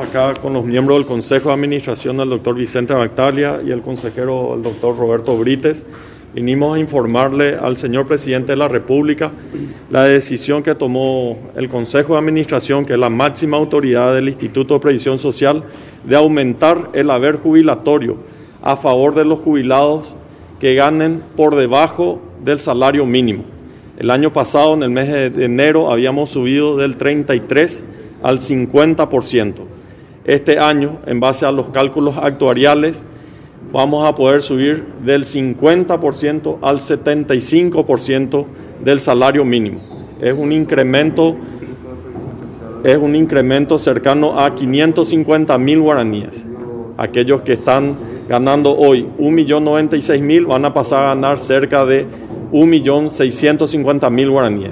acá con los miembros del Consejo de Administración del doctor Vicente Bactalia y el consejero el doctor Roberto Brites. Vinimos a informarle al señor presidente de la República la decisión que tomó el Consejo de Administración, que es la máxima autoridad del Instituto de Previsión Social, de aumentar el haber jubilatorio a favor de los jubilados que ganen por debajo del salario mínimo. El año pasado, en el mes de enero, habíamos subido del 33 al 50%. Este año, en base a los cálculos actuariales, vamos a poder subir del 50% al 75% del salario mínimo. Es un incremento es un incremento cercano a 550 mil guaraníes. Aquellos que están ganando hoy 1.096.000 van a pasar a ganar cerca de 1.650.000 guaraníes.